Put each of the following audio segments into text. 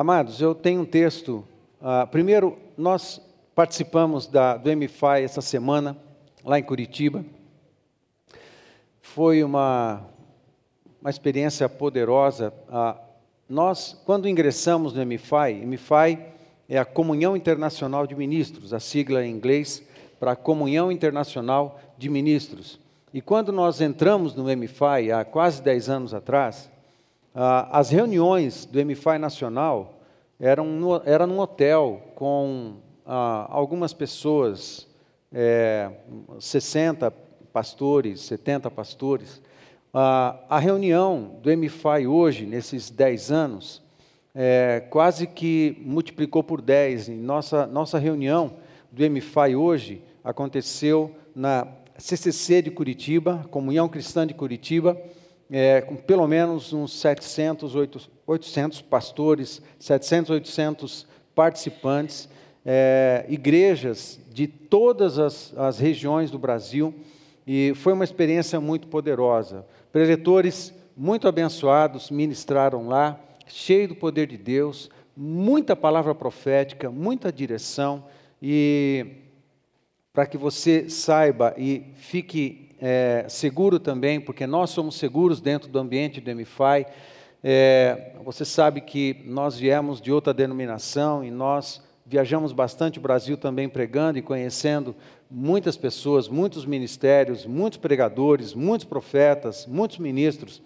Amados, eu tenho um texto. Uh, primeiro, nós participamos da, do MFI essa semana, lá em Curitiba. Foi uma, uma experiência poderosa. Uh, nós, quando ingressamos no MFI, MFI é a Comunhão Internacional de Ministros, a sigla em inglês para a Comunhão Internacional de Ministros. E quando nós entramos no MFI, há quase 10 anos atrás, as reuniões do MFI Nacional eram no, era num hotel com ah, algumas pessoas, é, 60 pastores, 70 pastores. Ah, a reunião do MFI hoje, nesses 10 anos, é, quase que multiplicou por 10. E nossa, nossa reunião do MFI hoje aconteceu na CCC de Curitiba, Comunhão Cristã de Curitiba, é, com pelo menos uns 700, 800 pastores, 700, 800 participantes, é, igrejas de todas as, as regiões do Brasil, e foi uma experiência muito poderosa. Preletores muito abençoados ministraram lá, cheio do poder de Deus, muita palavra profética, muita direção, e para que você saiba e fique é, seguro também, porque nós somos seguros dentro do ambiente do MFI. É, você sabe que nós viemos de outra denominação e nós viajamos bastante o Brasil também pregando e conhecendo muitas pessoas, muitos ministérios, muitos pregadores, muitos profetas, muitos ministros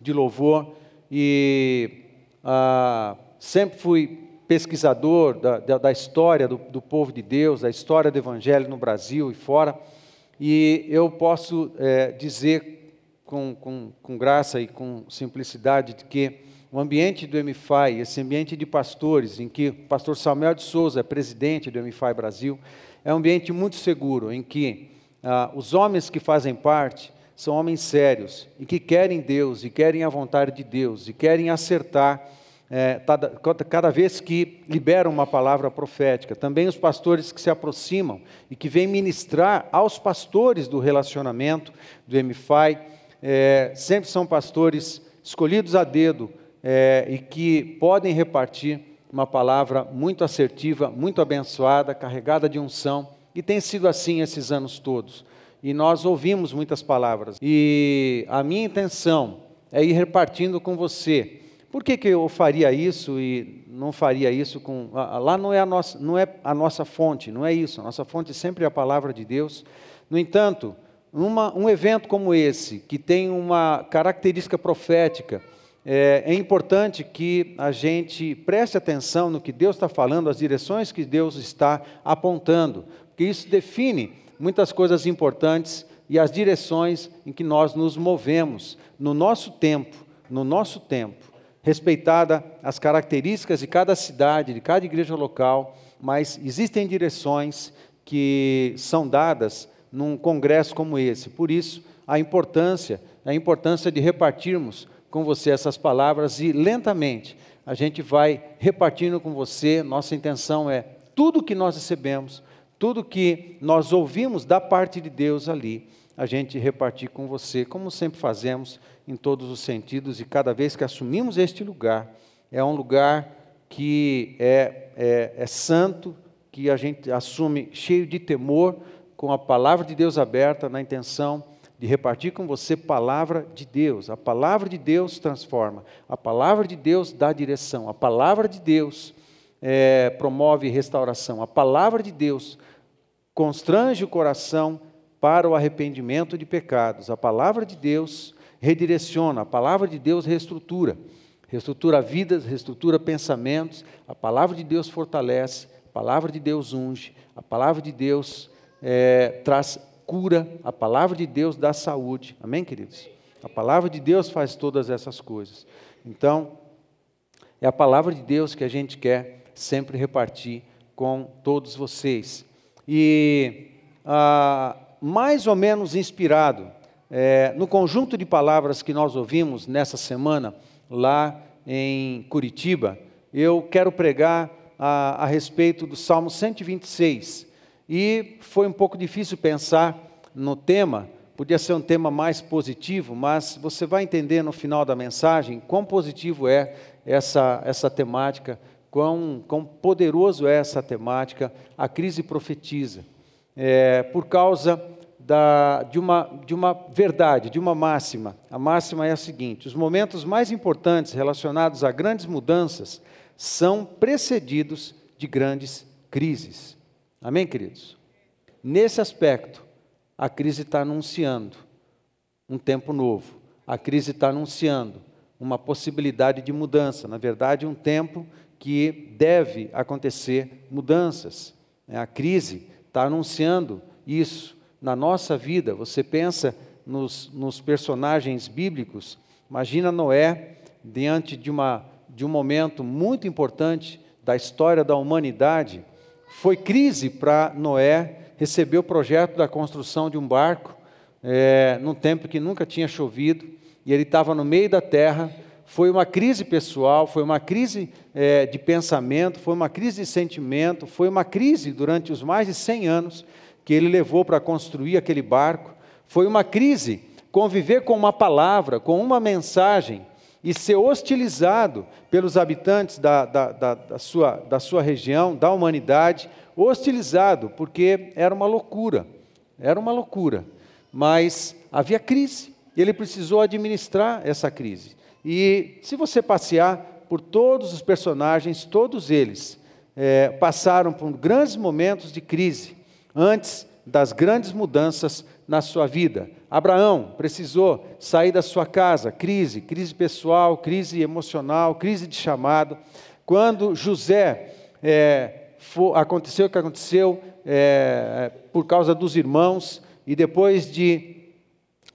de louvor e ah, sempre fui pesquisador da, da, da história do, do povo de Deus, da história do Evangelho no Brasil e fora. E eu posso é, dizer com, com, com graça e com simplicidade de que o ambiente do MFI, esse ambiente de pastores, em que o pastor Samuel de Souza é presidente do MFI Brasil, é um ambiente muito seguro, em que ah, os homens que fazem parte são homens sérios e que querem Deus e querem a vontade de Deus e querem acertar é, cada vez que liberam uma palavra profética. Também os pastores que se aproximam e que vêm ministrar aos pastores do relacionamento do MFI, é, sempre são pastores escolhidos a dedo é, e que podem repartir uma palavra muito assertiva, muito abençoada, carregada de unção, e tem sido assim esses anos todos. E nós ouvimos muitas palavras. E a minha intenção é ir repartindo com você por que, que eu faria isso e não faria isso com. Lá não é, a nossa, não é a nossa fonte, não é isso. A nossa fonte sempre é a palavra de Deus. No entanto, uma, um evento como esse, que tem uma característica profética, é, é, importante que a gente preste atenção no que Deus está falando, as direções que Deus está apontando, porque isso define muitas coisas importantes e as direções em que nós nos movemos no nosso tempo, no nosso tempo respeitada as características de cada cidade, de cada igreja local, mas existem direções que são dadas num congresso como esse. Por isso, a importância, a importância de repartirmos com você essas palavras e lentamente a gente vai repartindo com você. Nossa intenção é tudo que nós recebemos, tudo que nós ouvimos da parte de Deus ali, a gente repartir com você, como sempre fazemos em todos os sentidos, e cada vez que assumimos este lugar, é um lugar que é, é, é santo, que a gente assume cheio de temor, com a palavra de Deus aberta, na intenção de repartir com você palavra de Deus. A palavra de Deus transforma, a palavra de Deus dá direção, a palavra de Deus é, promove restauração, a palavra de Deus constrange o coração para o arrependimento de pecados. A palavra de Deus redireciona, a palavra de Deus reestrutura. Reestrutura vidas, reestrutura pensamentos, a palavra de Deus fortalece, a palavra de Deus unge, a palavra de Deus é, traz cura, a palavra de Deus dá saúde. Amém, queridos? A palavra de Deus faz todas essas coisas. Então, é a palavra de Deus que a gente quer sempre repartir com todos vocês. E ah, mais ou menos inspirado é, no conjunto de palavras que nós ouvimos nessa semana, lá em Curitiba, eu quero pregar a, a respeito do Salmo 126. E foi um pouco difícil pensar no tema, podia ser um tema mais positivo, mas você vai entender no final da mensagem quão positivo é essa, essa temática quão, quão poderoso é essa temática, a crise profetiza. É, por causa da, de, uma, de uma verdade, de uma máxima. A máxima é a seguinte: os momentos mais importantes relacionados a grandes mudanças são precedidos de grandes crises. Amém, queridos? Nesse aspecto, a crise está anunciando um tempo novo, a crise está anunciando uma possibilidade de mudança, na verdade, um tempo que deve acontecer mudanças. A crise está anunciando isso na nossa vida. Você pensa nos, nos personagens bíblicos, imagina Noé diante de, uma, de um momento muito importante da história da humanidade. Foi crise para Noé receber o projeto da construção de um barco, é, num tempo que nunca tinha chovido, e ele estava no meio da terra. Foi uma crise pessoal, foi uma crise é, de pensamento, foi uma crise de sentimento, foi uma crise durante os mais de 100 anos que ele levou para construir aquele barco. Foi uma crise conviver com uma palavra, com uma mensagem, e ser hostilizado pelos habitantes da, da, da, da, sua, da sua região, da humanidade, hostilizado, porque era uma loucura, era uma loucura. Mas havia crise, e ele precisou administrar essa crise. E se você passear por todos os personagens, todos eles é, passaram por grandes momentos de crise antes das grandes mudanças na sua vida. Abraão precisou sair da sua casa, crise, crise pessoal, crise emocional, crise de chamado. Quando José é, for, aconteceu o que aconteceu é, por causa dos irmãos, e depois de,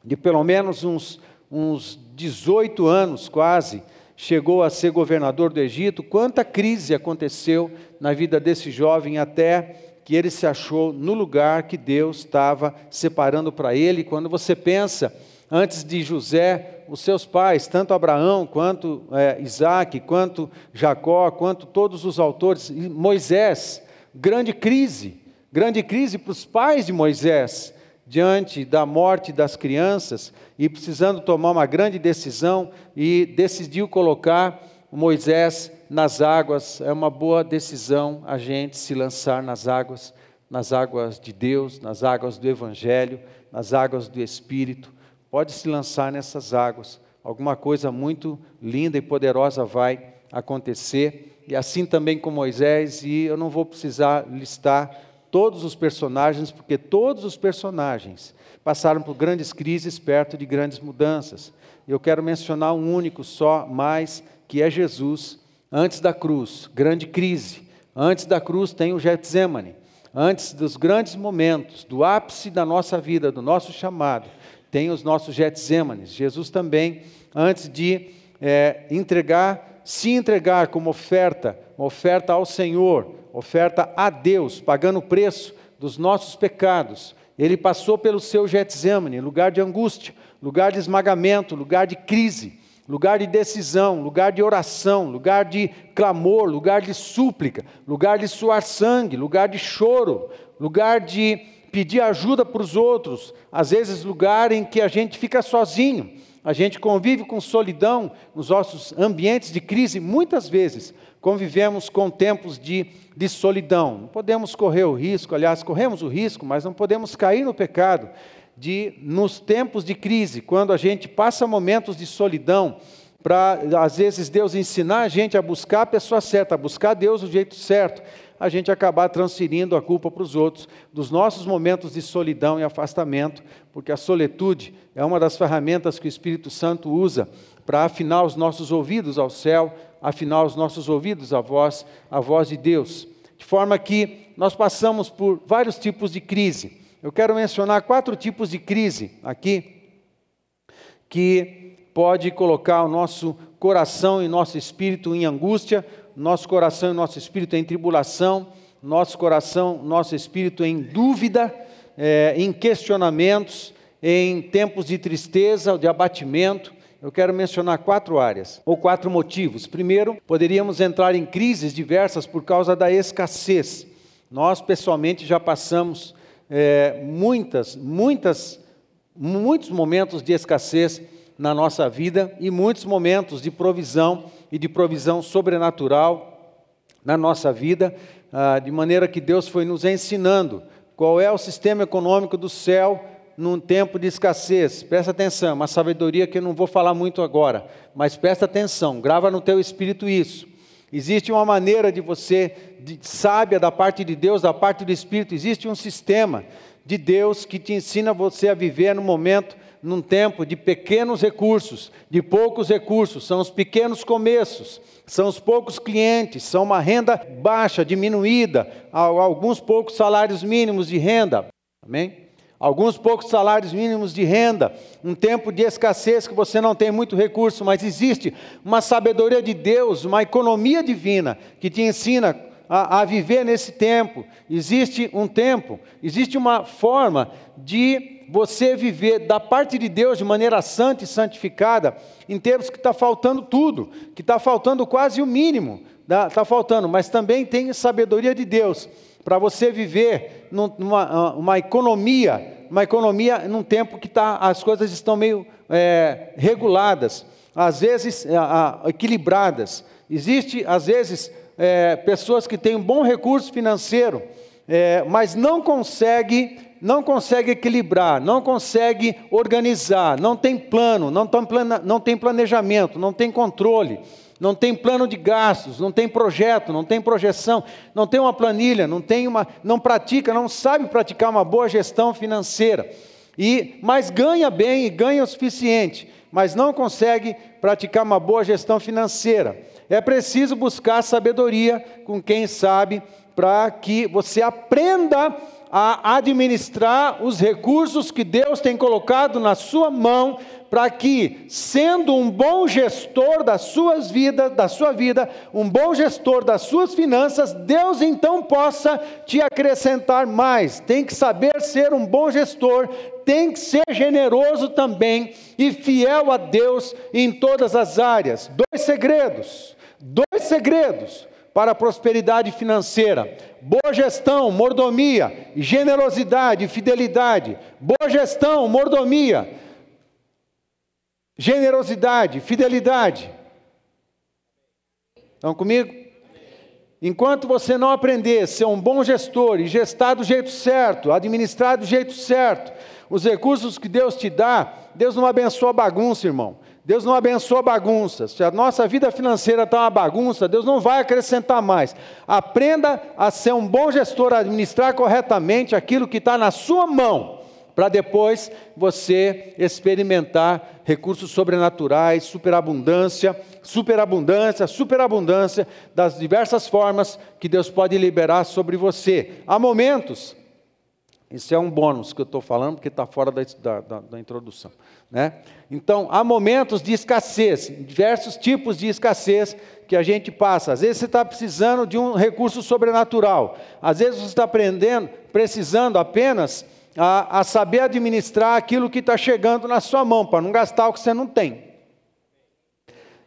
de pelo menos uns, uns 18 anos quase, chegou a ser governador do Egito, quanta crise aconteceu na vida desse jovem até que ele se achou no lugar que Deus estava separando para ele. Quando você pensa, antes de José, os seus pais, tanto Abraão, quanto é, Isaac, quanto Jacó, quanto todos os autores, Moisés, grande crise, grande crise para os pais de Moisés, diante da morte das crianças e precisando tomar uma grande decisão e decidiu colocar Moisés nas águas, é uma boa decisão a gente se lançar nas águas, nas águas de Deus, nas águas do Evangelho, nas águas do Espírito. Pode se lançar nessas águas, alguma coisa muito linda e poderosa vai acontecer. E assim também com Moisés, e eu não vou precisar listar todos os personagens, porque todos os personagens passaram por grandes crises perto de grandes mudanças. Eu quero mencionar um único só, mais, que é Jesus, Antes da cruz, grande crise. Antes da cruz tem o Getsemane. Antes dos grandes momentos, do ápice da nossa vida, do nosso chamado, tem os nossos Getsêmanes. Jesus também, antes de é, entregar, se entregar como oferta, oferta ao Senhor, oferta a Deus, pagando o preço dos nossos pecados, ele passou pelo seu Getsemane, lugar de angústia, lugar de esmagamento, lugar de crise lugar de decisão, lugar de oração, lugar de clamor, lugar de súplica, lugar de suar sangue, lugar de choro, lugar de pedir ajuda para os outros, às vezes lugar em que a gente fica sozinho, a gente convive com solidão nos nossos ambientes de crise, muitas vezes. Convivemos com tempos de, de solidão. Não podemos correr o risco, aliás, corremos o risco, mas não podemos cair no pecado de, nos tempos de crise, quando a gente passa momentos de solidão, para, às vezes, Deus ensinar a gente a buscar a pessoa certa, a buscar Deus do jeito certo, a gente acabar transferindo a culpa para os outros, dos nossos momentos de solidão e afastamento, porque a solitude é uma das ferramentas que o Espírito Santo usa para afinar os nossos ouvidos ao céu, afinar os nossos ouvidos à voz, à voz de Deus. De forma que nós passamos por vários tipos de crise. Eu quero mencionar quatro tipos de crise aqui que pode colocar o nosso coração e nosso espírito em angústia, nosso coração e nosso espírito em tribulação, nosso coração, nosso espírito em dúvida, é, em questionamentos, em tempos de tristeza, de abatimento. Eu quero mencionar quatro áreas, ou quatro motivos. Primeiro, poderíamos entrar em crises diversas por causa da escassez. Nós, pessoalmente, já passamos é, muitas, muitas, muitos momentos de escassez na nossa vida e muitos momentos de provisão e de provisão sobrenatural na nossa vida, ah, de maneira que Deus foi nos ensinando qual é o sistema econômico do céu num tempo de escassez. Presta atenção, uma sabedoria que eu não vou falar muito agora, mas presta atenção, grava no teu espírito isso. Existe uma maneira de você, de, sábia da parte de Deus, da parte do Espírito, existe um sistema de Deus que te ensina você a viver no momento, num tempo de pequenos recursos, de poucos recursos, são os pequenos começos, são os poucos clientes, são uma renda baixa, diminuída, alguns poucos salários mínimos de renda. Amém? Alguns poucos salários mínimos de renda, um tempo de escassez que você não tem muito recurso, mas existe uma sabedoria de Deus, uma economia divina que te ensina a, a viver nesse tempo. Existe um tempo, existe uma forma de você viver da parte de Deus de maneira santa e santificada, em termos que está faltando tudo, que está faltando quase o mínimo, está faltando, mas também tem sabedoria de Deus para você viver numa ah, uma economia, uma economia num tempo que tá, as coisas estão meio é, reguladas, às vezes é, equilibradas. Existe, às vezes, é, pessoas que têm um bom recurso financeiro, é, mas não consegue, não consegue equilibrar, não consegue organizar, não tem plano, não plana, não tem planejamento, não tem controle não tem plano de gastos, não tem projeto, não tem projeção, não tem uma planilha, não tem uma, não pratica, não sabe praticar uma boa gestão financeira. E mas ganha bem e ganha o suficiente, mas não consegue praticar uma boa gestão financeira. É preciso buscar sabedoria com quem sabe para que você aprenda a administrar os recursos que Deus tem colocado na sua mão para que, sendo um bom gestor das suas vidas, da sua vida, um bom gestor das suas finanças, Deus então possa te acrescentar mais. Tem que saber ser um bom gestor, tem que ser generoso também e fiel a Deus em todas as áreas. Dois segredos, dois segredos para a prosperidade financeira: boa gestão, mordomia, generosidade, fidelidade. Boa gestão, mordomia generosidade, fidelidade. Estão comigo? Enquanto você não aprender a ser um bom gestor e gestar do jeito certo, administrar do jeito certo, os recursos que Deus te dá, Deus não abençoa bagunça, irmão. Deus não abençoa bagunça. Se a nossa vida financeira está uma bagunça, Deus não vai acrescentar mais. Aprenda a ser um bom gestor, a administrar corretamente aquilo que está na sua mão para depois você experimentar recursos sobrenaturais, superabundância, superabundância, superabundância das diversas formas que Deus pode liberar sobre você. Há momentos, isso é um bônus que eu estou falando, porque está fora da, da, da, introdução. Né? Então, há momentos de escassez, diversos tipos de escassez que a gente passa. Às vezes você está precisando de um recurso sobrenatural, às vezes você está precisando apenas a, a saber administrar aquilo que está chegando na sua mão, para não gastar o que você não tem.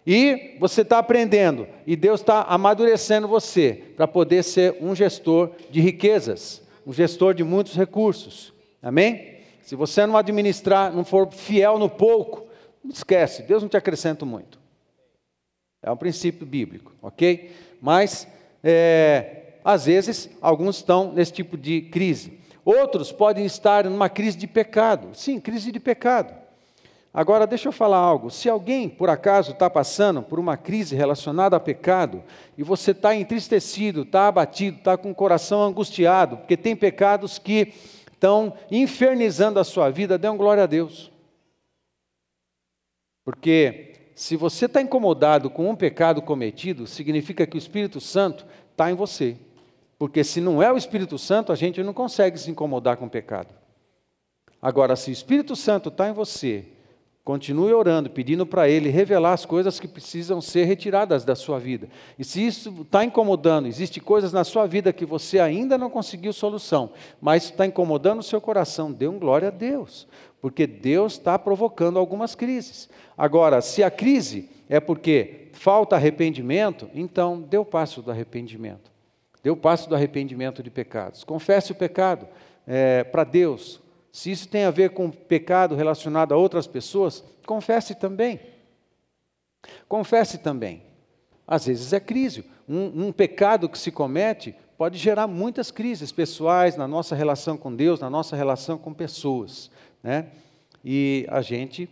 E você está aprendendo, e Deus está amadurecendo você para poder ser um gestor de riquezas, um gestor de muitos recursos. Amém? Se você não administrar, não for fiel no pouco, esquece, Deus não te acrescenta muito. É um princípio bíblico, ok? Mas, é, às vezes, alguns estão nesse tipo de crise. Outros podem estar numa crise de pecado. Sim, crise de pecado. Agora, deixa eu falar algo. Se alguém, por acaso, está passando por uma crise relacionada a pecado, e você está entristecido, está abatido, está com o coração angustiado, porque tem pecados que estão infernizando a sua vida, dê um glória a Deus. Porque se você está incomodado com um pecado cometido, significa que o Espírito Santo está em você. Porque se não é o Espírito Santo, a gente não consegue se incomodar com o pecado. Agora, se o Espírito Santo está em você, continue orando, pedindo para Ele revelar as coisas que precisam ser retiradas da sua vida. E se isso está incomodando, existe coisas na sua vida que você ainda não conseguiu solução, mas está incomodando o seu coração, dê um glória a Deus, porque Deus está provocando algumas crises. Agora, se a crise é porque falta arrependimento, então dê o passo do arrependimento. Dê o passo do arrependimento de pecados. Confesse o pecado é, para Deus. Se isso tem a ver com pecado relacionado a outras pessoas, confesse também. Confesse também. Às vezes é crise. Um, um, pecado que se comete pode gerar muitas crises pessoais na nossa relação com Deus, na nossa relação com pessoas. Né? E a gente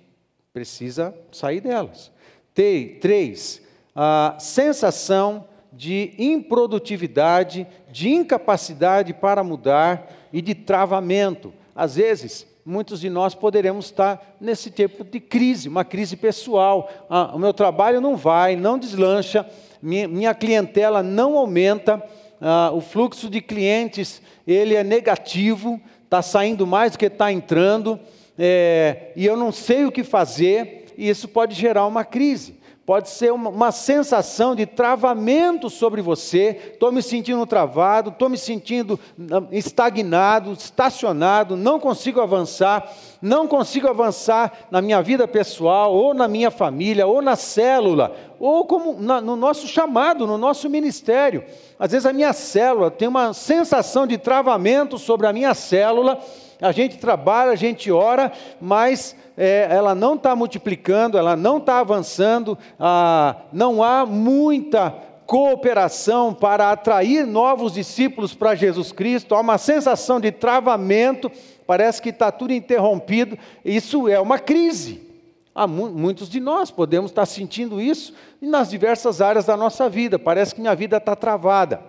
precisa sair delas. Três, a sensação de improdutividade, de incapacidade para mudar e de travamento. Às vezes, muitos de nós poderemos estar nesse tipo de crise, uma crise pessoal. Ah, o meu trabalho não vai, não deslancha, minha, minha clientela não aumenta, ah, o fluxo de clientes ele é negativo, está saindo mais do que está entrando, é, e eu não sei o que fazer, e isso pode gerar uma crise pode ser uma, uma, sensação de travamento sobre você. Estou me sentindo travado, estou me sentindo ah, estagnado, estacionado, não consigo avançar, não consigo avançar na minha vida pessoal, ou na minha família, ou na célula, ou como na, no nosso chamado, no nosso ministério. Às vezes a minha célula tem uma sensação de travamento sobre a minha célula. A gente trabalha, a gente ora, mas é, ela não está multiplicando, ela não está avançando, ah, não há muita cooperação para atrair novos discípulos para Jesus Cristo, há uma sensação de travamento, parece que está tudo interrompido, isso é uma crise. Há muitos de nós podemos estar sentindo isso nas diversas áreas da nossa vida, parece que minha vida está travada.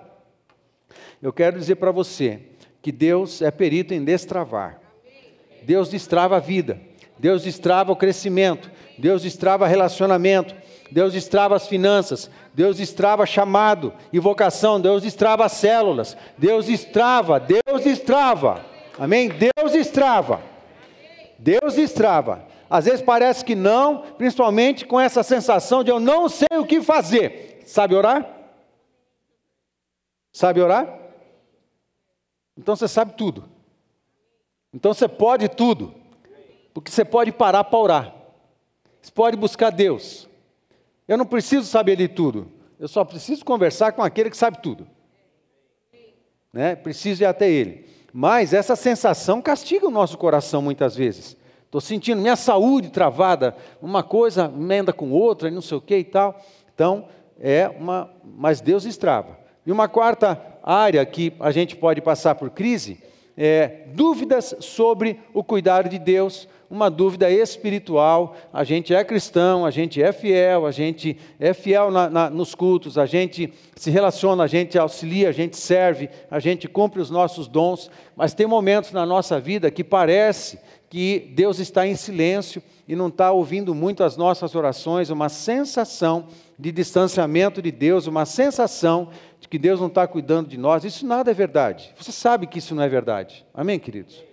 Eu quero dizer para você que Deus é perito em destravar. Deus destrava a vida. Deus destrava o crescimento, Deus destrava relacionamento, Deus destrava as finanças, Deus destrava chamado e vocação, Deus destrava as células, Deus destrava, Deus destrava, amém? Deus destrava, Deus destrava. Às vezes parece que não, principalmente com essa sensação de eu não sei o que fazer. Sabe orar? Sabe orar? Então você sabe tudo. Então você pode tudo. Porque você pode parar para orar. Você pode buscar Deus. Eu não preciso saber de tudo. Eu só preciso conversar com aquele que sabe tudo. Né? Preciso ir até ele. Mas essa sensação castiga o nosso coração muitas vezes. Estou sentindo minha saúde travada, uma coisa emenda com outra, não sei o que e tal. Então, é uma. Mas Deus estrava. E uma quarta área que a gente pode passar por crise é dúvidas sobre o cuidado de Deus, uma dúvida espiritual. A gente é cristão, a gente é fiel, a gente é fiel na, na, nos cultos, a gente se relaciona, a gente auxilia, a gente serve, a gente cumpre os nossos dons, mas tem momentos na nossa vida que parece que Deus está em silêncio e não está ouvindo muito as nossas orações, uma sensação de distanciamento de Deus, uma sensação de que Deus não está cuidando de nós. Isso nada é verdade. Você sabe que isso não é verdade. Amém, queridos?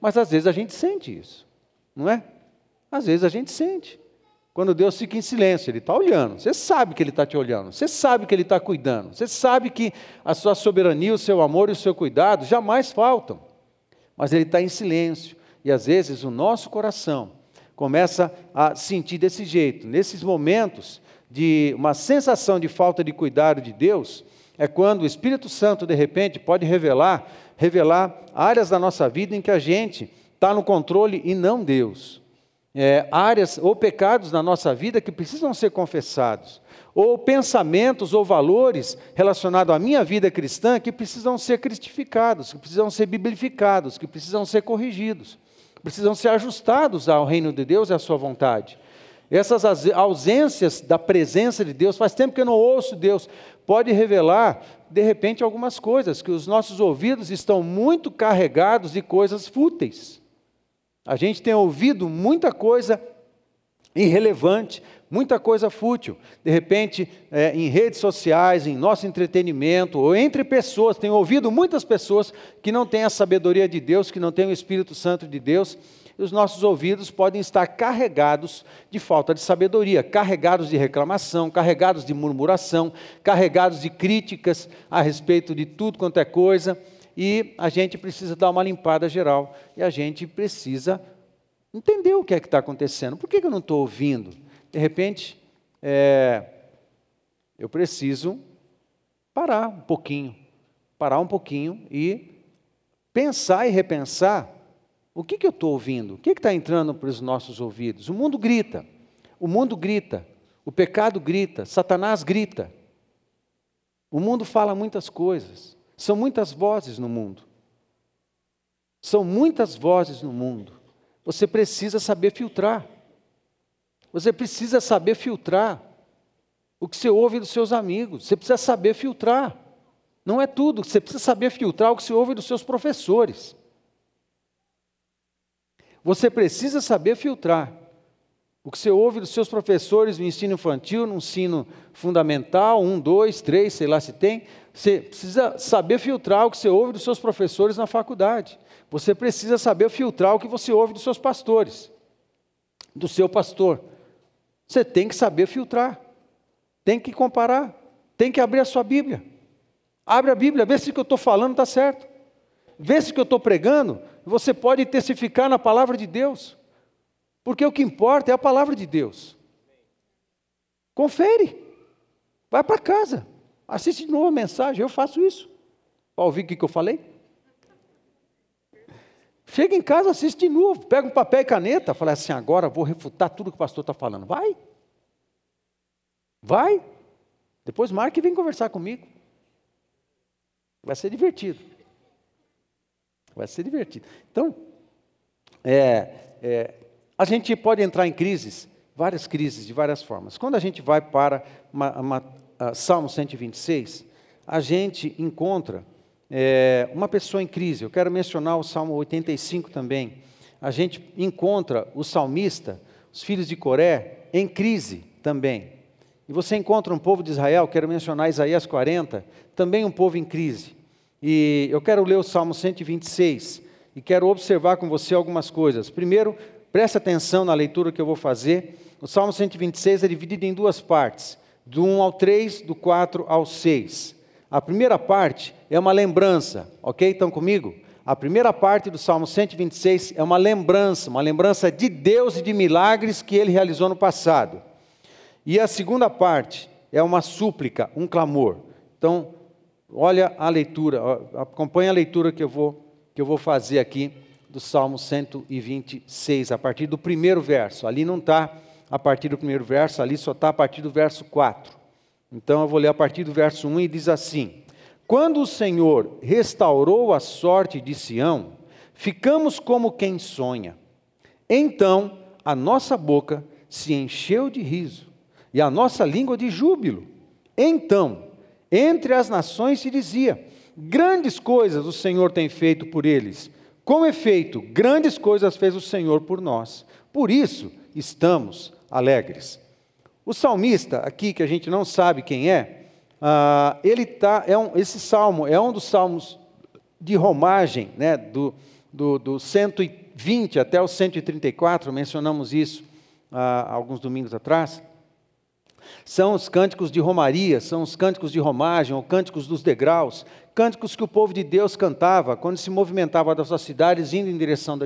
Mas às vezes a gente sente isso. Não é? Às vezes a gente sente. Quando Deus fica em silêncio, Ele está olhando. Você sabe que Ele está te olhando. Você sabe que Ele está cuidando. Você sabe que a sua soberania, o seu amor e o seu cuidado jamais faltam. Mas Ele está em silêncio. E às vezes o nosso coração começa a sentir desse jeito. Nesses momentos de uma sensação de falta de cuidado de Deus, é quando o Espírito Santo, de repente, pode revelar, revelar áreas da nossa vida em que a gente está no controle e não Deus. É, áreas ou pecados na nossa vida que precisam ser confessados, ou pensamentos ou valores relacionados à minha vida cristã que precisam ser cristificados, que precisam ser biblificados, que precisam ser corrigidos, precisam ser ajustados ao reino de Deus e à sua vontade. Essas ausências da presença de Deus, faz tempo que eu não ouço Deus, pode revelar, de repente, algumas coisas, que os nossos ouvidos estão muito carregados de coisas fúteis. A gente tem ouvido muita coisa irrelevante, muita coisa fútil. De repente, é, em redes sociais, em nosso entretenimento, ou entre pessoas, tenho ouvido muitas pessoas que não têm a sabedoria de Deus, que não têm o Espírito Santo de Deus, e os nossos ouvidos podem estar carregados de falta de sabedoria, carregados de reclamação, carregados de murmuração, carregados de críticas a respeito de tudo quanto é coisa e a gente precisa dar uma limpada geral e a gente precisa entender o que é que está acontecendo. Por que, que eu não estou ouvindo? De repente, é, eu preciso parar um pouquinho, parar um pouquinho e pensar e repensar o que, que eu estou ouvindo, o que está entrando para os nossos ouvidos. O mundo grita, o mundo grita, o pecado grita, Satanás grita. O mundo fala muitas coisas, são muitas vozes no mundo. São muitas vozes no mundo. Você precisa saber filtrar. Você precisa saber filtrar o que você ouve dos seus amigos. Você precisa saber filtrar. Não é tudo, você precisa saber filtrar o que você ouve dos seus professores. Você precisa saber filtrar o que você ouve dos seus professores no ensino infantil, no ensino fundamental, um, dois, três, sei lá se tem. Você precisa saber filtrar o que você ouve dos seus professores na faculdade. Você precisa saber filtrar o que você ouve dos seus pastores, do seu pastor. Você tem que saber filtrar, tem que comparar, tem que abrir a sua Bíblia. Abre a Bíblia, vê se o que eu estou falando está certo. Vê se o que eu estou pregando, você pode testificar na palavra de Deus. Porque o que importa é a palavra de Deus. Confere. Vai para casa. Assiste de novo a mensagem. Eu faço isso. Para ouvir o que eu falei? Chega em casa, assiste de novo. Pega um papel e caneta. Fala assim: agora vou refutar tudo que o pastor está falando. Vai. Vai. Depois marca e vem conversar comigo. Vai ser divertido. Vai ser divertido. Então, é, é, a gente pode entrar em crises, várias crises, de várias formas. Quando a gente vai para uma, uma, Salmo 126, a gente encontra é, uma pessoa em crise. Eu quero mencionar o Salmo 85 também. A gente encontra o salmista, os filhos de Coré, em crise também. E você encontra um povo de Israel, quero mencionar Isaías 40, também um povo em crise. E eu quero ler o Salmo 126 e quero observar com você algumas coisas. Primeiro, Preste atenção na leitura que eu vou fazer. O Salmo 126 é dividido em duas partes, do 1 ao 3, do 4 ao 6. A primeira parte é uma lembrança, ok? Estão comigo? A primeira parte do Salmo 126 é uma lembrança, uma lembrança de Deus e de milagres que ele realizou no passado. E a segunda parte é uma súplica, um clamor. Então, olha a leitura, acompanha a leitura que eu vou, que eu vou fazer aqui do Salmo 126, a partir do primeiro verso. Ali não está a partir do primeiro verso, ali só está a partir do verso 4. Então eu vou ler a partir do verso 1 e diz assim: Quando o Senhor restaurou a sorte de Sião, ficamos como quem sonha. Então a nossa boca se encheu de riso e a nossa língua de júbilo. Então, entre as nações se dizia: Grandes coisas o Senhor tem feito por eles com efeito, grandes coisas fez o Senhor por nós, por isso estamos alegres. O salmista, aqui que a gente não sabe quem é, uh, ele tá, é um, esse salmo é um dos salmos de romagem, né, do, do, do 120 até o 134, mencionamos isso uh, alguns domingos atrás. São os cânticos de romaria, são os cânticos de romagem, ou cânticos dos degraus, cânticos que o povo de Deus cantava quando se movimentava das suas cidades indo em direção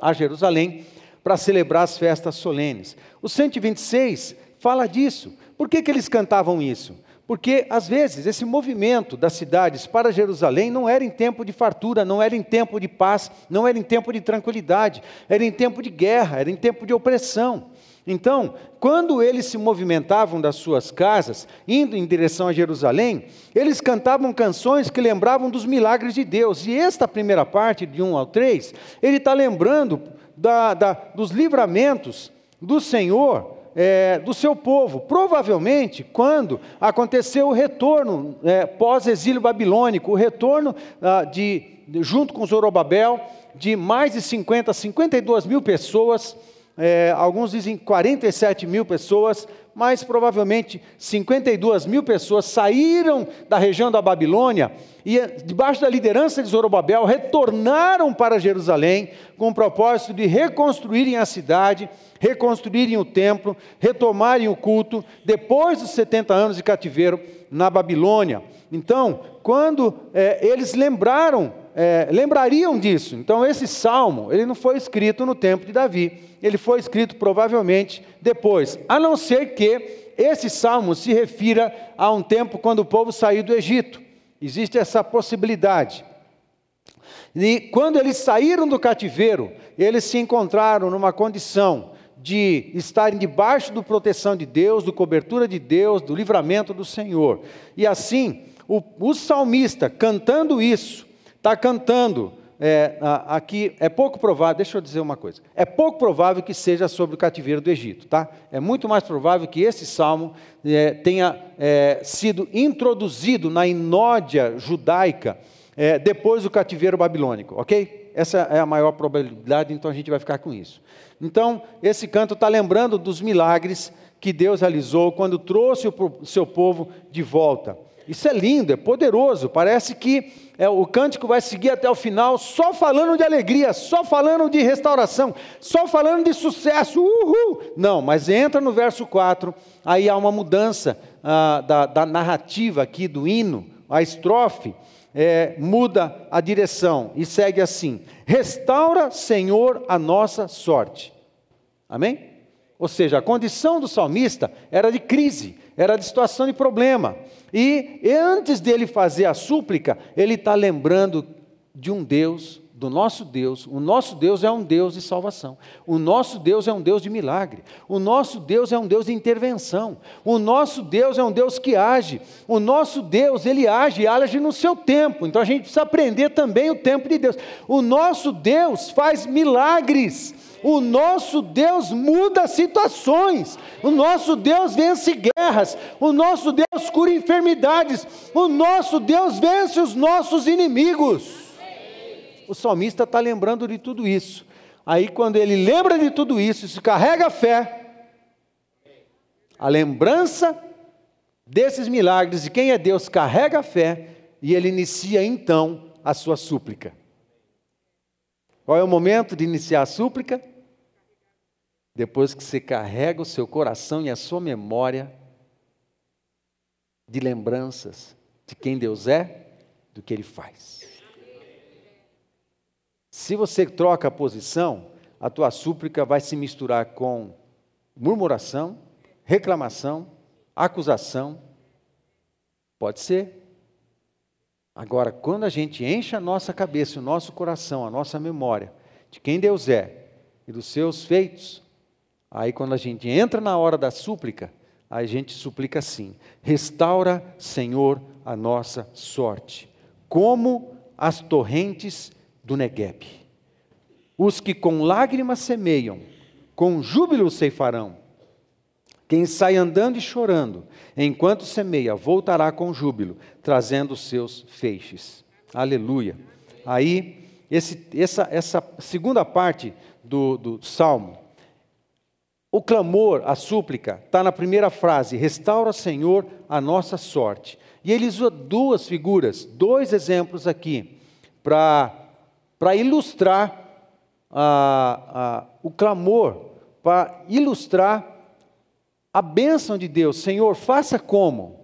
a Jerusalém para celebrar as festas solenes. O 126 fala disso. Por que, que eles cantavam isso? Porque, às vezes, esse movimento das cidades para Jerusalém não era em tempo de fartura, não era em tempo de paz, não era em tempo de tranquilidade, era em tempo de guerra, era em tempo de opressão. Então, quando eles se movimentavam das suas casas, indo em direção a Jerusalém, eles cantavam canções que lembravam dos milagres de Deus. E esta primeira parte, de 1 ao 3, ele está lembrando da, da, dos livramentos do Senhor, é, do seu povo. Provavelmente, quando aconteceu o retorno é, pós-exílio babilônico, o retorno ah, de, junto com Zorobabel, de mais de 50, 52 mil pessoas é, alguns dizem 47 mil pessoas, mas provavelmente 52 mil pessoas saíram da região da Babilônia e, debaixo da liderança de Zorobabel, retornaram para Jerusalém com o propósito de reconstruírem a cidade, reconstruírem o templo, retomarem o culto, depois dos 70 anos de cativeiro na Babilônia. Então, quando é, eles lembraram, é, lembrariam disso. Então, esse salmo, ele não foi escrito no tempo de Davi ele foi escrito provavelmente depois, a não ser que esse salmo se refira a um tempo quando o povo saiu do Egito. Existe essa possibilidade. E quando eles saíram do cativeiro, eles se encontraram numa condição de estarem debaixo da proteção de Deus, do cobertura de Deus, do livramento do Senhor. E assim, o, o salmista cantando isso, está cantando é, aqui, é pouco provável, deixa eu dizer uma coisa, é pouco provável que seja sobre o cativeiro do Egito, tá? É muito mais provável que esse salmo é, tenha é, sido introduzido na inódia judaica é, depois do cativeiro babilônico, ok? Essa é a maior probabilidade, então a gente vai ficar com isso. Então, esse canto está lembrando dos milagres que Deus realizou quando trouxe o seu povo de volta. Isso é lindo, é poderoso. Parece que é, o cântico vai seguir até o final, só falando de alegria, só falando de restauração, só falando de sucesso. Uhul! Não, mas entra no verso 4, aí há uma mudança ah, da, da, narrativa aqui do hino, a estrofe. É, muda a direção e segue assim: Restaura, Senhor, a nossa sorte. Amém? Ou seja, a condição do salmista era de crise, era de situação de problema. E, antes dele fazer a súplica, ele está lembrando de um Deus, do nosso Deus. O nosso Deus é um Deus de salvação. O nosso Deus é um Deus de milagre. O nosso Deus é um Deus de intervenção. O nosso Deus é um Deus que age. O nosso Deus, ele age e age no seu tempo. Então a gente precisa aprender também o tempo de Deus. O nosso Deus faz milagres. O nosso Deus muda situações. O nosso Deus vence guerras. O nosso Deus cura enfermidades. O nosso Deus vence os nossos inimigos. O salmista está lembrando de tudo isso. Aí, quando ele lembra de tudo isso, se carrega a fé, a lembrança desses milagres de quem é Deus carrega a fé e ele inicia então a sua súplica. Qual é o momento de iniciar a súplica? Depois que você carrega o seu coração e a sua memória de lembranças de quem Deus é, do que Ele faz. Se você troca a posição, a tua súplica vai se misturar com murmuração, reclamação, acusação. Pode ser. Agora, quando a gente enche a nossa cabeça, o nosso coração, a nossa memória de quem Deus é e dos seus feitos, Aí, quando a gente entra na hora da súplica, a gente suplica assim: restaura, Senhor, a nossa sorte, como as torrentes do Negueb. Os que com lágrimas semeiam, com júbilo ceifarão. Quem sai andando e chorando, enquanto semeia, voltará com júbilo, trazendo seus feixes. Aleluia. Aí, esse, essa, essa segunda parte do, do salmo o clamor, a súplica, está na primeira frase: restaura, Senhor, a nossa sorte. E ele usa duas figuras, dois exemplos aqui, para ilustrar o clamor, para ilustrar a bênção de Deus. Senhor, faça como?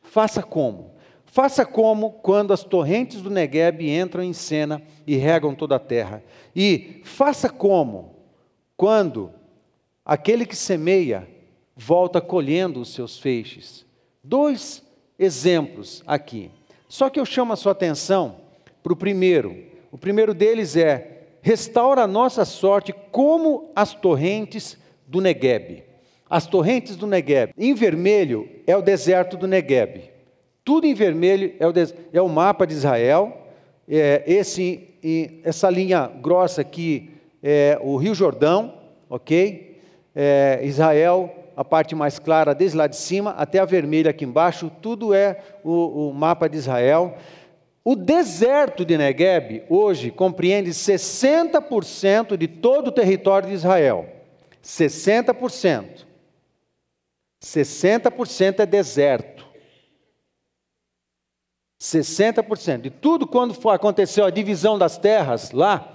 Faça como? Faça como quando as torrentes do Negueb entram em cena e regam toda a terra. E faça como quando Aquele que semeia volta colhendo os seus feixes. Dois exemplos aqui. Só que eu chamo a sua atenção para o primeiro. O primeiro deles é: restaura a nossa sorte como as torrentes do Negueb. As torrentes do Negueb. Em vermelho é o deserto do Negueb. Tudo em vermelho é o, é o mapa de Israel. É, esse, essa linha grossa aqui é o Rio Jordão, ok? É, Israel, a parte mais clara desde lá de cima até a vermelha aqui embaixo, tudo é o, o mapa de Israel. O deserto de Negueb hoje compreende 60% de todo o território de Israel. 60%. 60% é deserto. 60%. De tudo quando aconteceu a divisão das terras lá,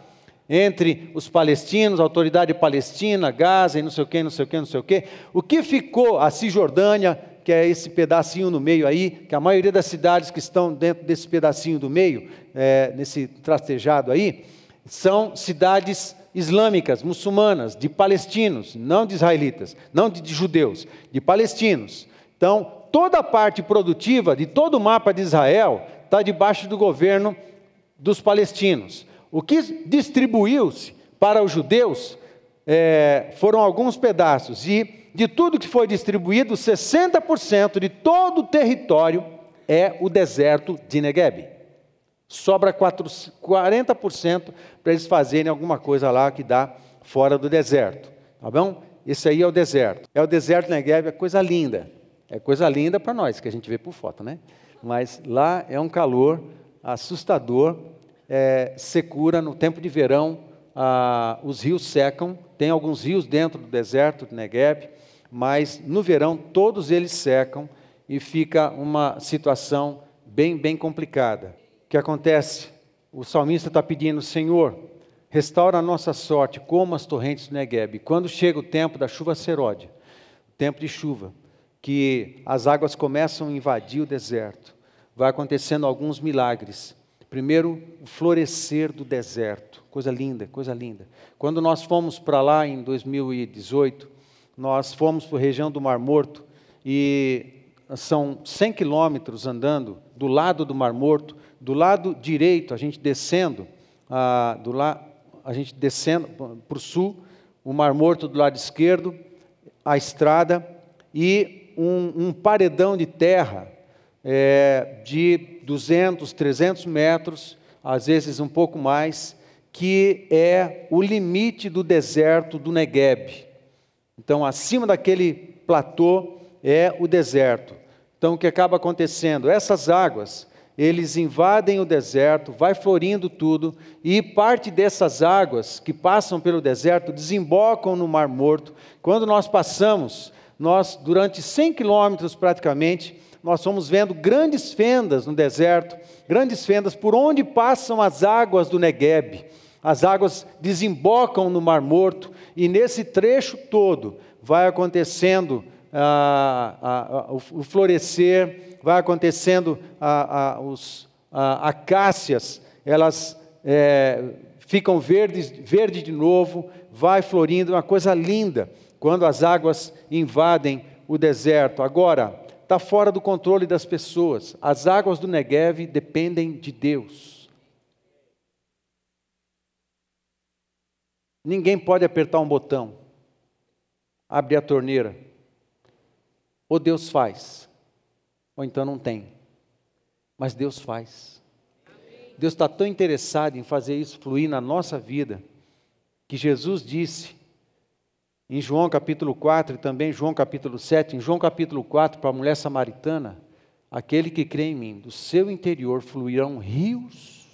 entre os palestinos, a autoridade palestina, Gaza e não sei o que, não sei o que, não sei o que. O que ficou a Cisjordânia, que é esse pedacinho no meio aí, que a maioria das cidades que estão dentro desse pedacinho do meio, é, nesse trastejado aí, são cidades islâmicas, muçulmanas, de palestinos, não de israelitas, não de, de judeus, de palestinos. Então, toda a parte produtiva de todo o mapa de Israel está debaixo do governo dos palestinos. O que distribuiu-se para os judeus é, foram alguns pedaços, e de tudo que foi distribuído, 60% de todo o território é o deserto de Negueb. Sobra 40% para eles fazerem alguma coisa lá que dá fora do deserto. Tá bom? Esse aí é o deserto. É o deserto Negev, é coisa linda. É coisa linda para nós, que a gente vê por foto, né? Mas lá é um calor assustador, é, secura no tempo de verão, ah, os rios secam, tem alguns rios dentro do deserto de Negev, mas no verão todos eles secam e fica uma situação bem, bem complicada. O que acontece? O salmista está pedindo, Senhor, Restaura a nossa sorte como as torrentes do Negueb. Quando chega o tempo da chuva seródia, o tempo de chuva, que as águas começam a invadir o deserto, vai acontecendo alguns milagres. Primeiro, o florescer do deserto, coisa linda, coisa linda. Quando nós fomos para lá em 2018, nós fomos para a região do Mar Morto e são 100 quilômetros andando do lado do Mar Morto, do lado direito, a gente descendo, ah, do, la, a gente descendo para o sul, o Mar Morto do lado esquerdo, a estrada e um, um paredão de terra é, de 200, 300 metros, às vezes um pouco mais, que é o limite do deserto do Negueb. Então, acima daquele platô é o deserto. Então, o que acaba acontecendo? Essas águas eles invadem o deserto, vai florindo tudo, e parte dessas águas que passam pelo deserto desembocam no Mar Morto. Quando nós passamos, nós, durante 100 quilômetros praticamente, nós fomos vendo grandes fendas no deserto, grandes fendas por onde passam as águas do Negueb. As águas desembocam no Mar Morto, e nesse trecho todo vai acontecendo ah, ah, ah, o, florescer vai acontecendo, a, a, os acácias, elas é, ficam verdes, verde de novo, vai florindo, uma coisa linda, quando as águas invadem o deserto. Agora, está fora do controle das pessoas. As águas do Negev dependem de Deus. Ninguém pode apertar um botão, abrir a torneira. Ou Deus faz ou então não tem. Mas Deus faz. Deus está tão interessado em fazer isso fluir na nossa vida, que Jesus disse em João capítulo 4 e também João capítulo 7, em João capítulo 4, para a mulher samaritana, aquele que crê em mim, do seu interior fluirão rios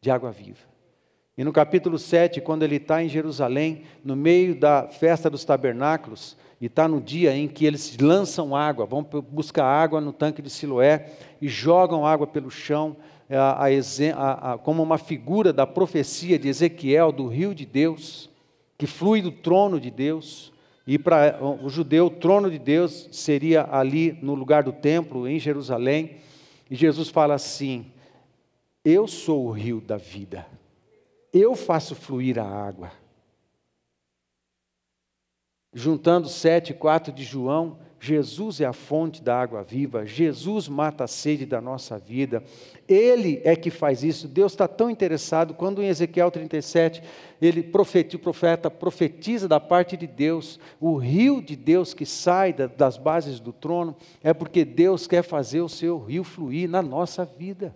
de água viva. E no capítulo 7, quando ele está em Jerusalém, no meio da festa dos tabernáculos, e está no dia em que eles lançam água, vão buscar água no tanque de Siloé e jogam água pelo chão, é, a, a, a, como uma figura da profecia de Ezequiel, do rio de Deus, que flui do trono de Deus. E para o judeu, o trono de Deus seria ali no lugar do templo, em Jerusalém. E Jesus fala assim: Eu sou o rio da vida, eu faço fluir a água juntando 7 e 4 de João, Jesus é a fonte da água viva, Jesus mata a sede da nossa vida, Ele é que faz isso. Deus está tão interessado, quando em Ezequiel 37, ele profetiza, o profeta profetiza da parte de Deus, o rio de Deus que sai das bases do trono, é porque Deus quer fazer o seu rio fluir na nossa vida.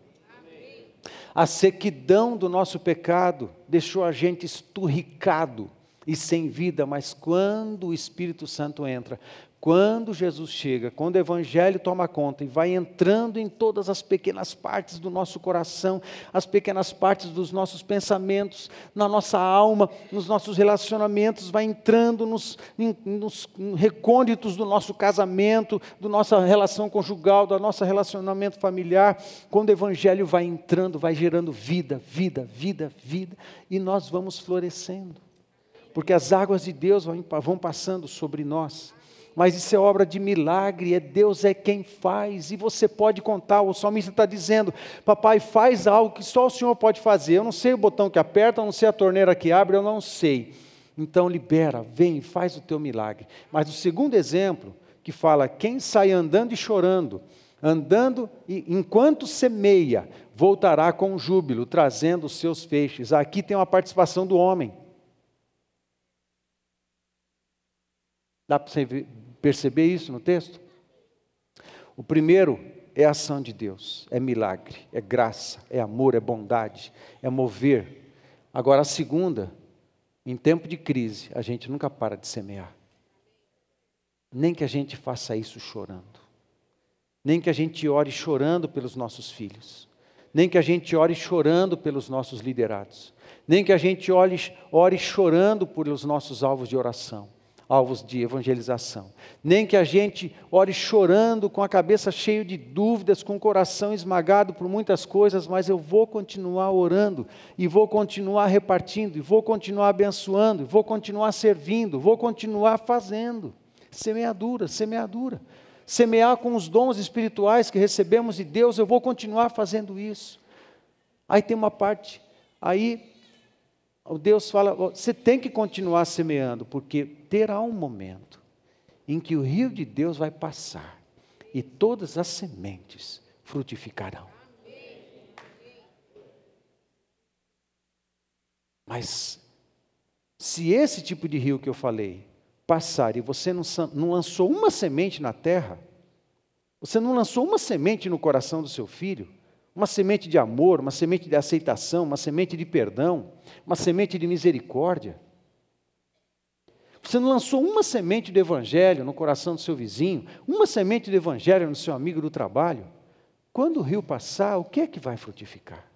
A sequidão do nosso pecado deixou a gente esturricado e sem vida, mas quando o Espírito Santo entra, quando Jesus chega, quando o Evangelho toma conta e vai entrando em todas as pequenas partes do nosso coração, as pequenas partes dos nossos pensamentos, na nossa alma, nos nossos relacionamentos, vai entrando nos, nos recônditos do nosso casamento, da nossa relação conjugal, do nosso relacionamento familiar, quando o Evangelho vai entrando, vai gerando vida, vida, vida, vida, e nós vamos florescendo porque as águas de Deus vão passando sobre nós. Mas isso é obra de milagre, é Deus é quem faz, e você pode contar. O salmista está dizendo: Papai, faz algo que só o Senhor pode fazer. Eu não sei o botão que aperta, eu não sei a torneira que abre, eu não sei. Então libera, vem, faz o teu milagre. Mas o segundo exemplo, que fala: quem sai andando e chorando, andando e enquanto semeia, voltará com júbilo, trazendo os seus feixes. Aqui tem uma participação do homem. Dá para você perceber isso no texto? O primeiro é ação de Deus, é milagre, é graça, é amor, é bondade, é mover. Agora, a segunda, em tempo de crise, a gente nunca para de semear. Nem que a gente faça isso chorando. Nem que a gente ore chorando pelos nossos filhos. Nem que a gente ore chorando pelos nossos liderados. Nem que a gente ore, ore chorando pelos nossos alvos de oração alvos de evangelização. Nem que a gente ore chorando, com a cabeça cheia de dúvidas, com o coração esmagado por muitas coisas, mas eu vou continuar orando, e vou continuar repartindo, e vou continuar abençoando, e vou continuar servindo, vou continuar fazendo. Semeadura, semeadura. Semear com os dons espirituais que recebemos de Deus, eu vou continuar fazendo isso. Aí tem uma parte, aí Deus fala: você tem que continuar semeando, porque terá um momento em que o rio de Deus vai passar e todas as sementes frutificarão. Mas, se esse tipo de rio que eu falei passar e você não, não lançou uma semente na terra, você não lançou uma semente no coração do seu filho, uma semente de amor, uma semente de aceitação, uma semente de perdão, uma semente de misericórdia. Você não lançou uma semente do Evangelho no coração do seu vizinho, uma semente do Evangelho no seu amigo do trabalho. Quando o rio passar, o que é que vai frutificar?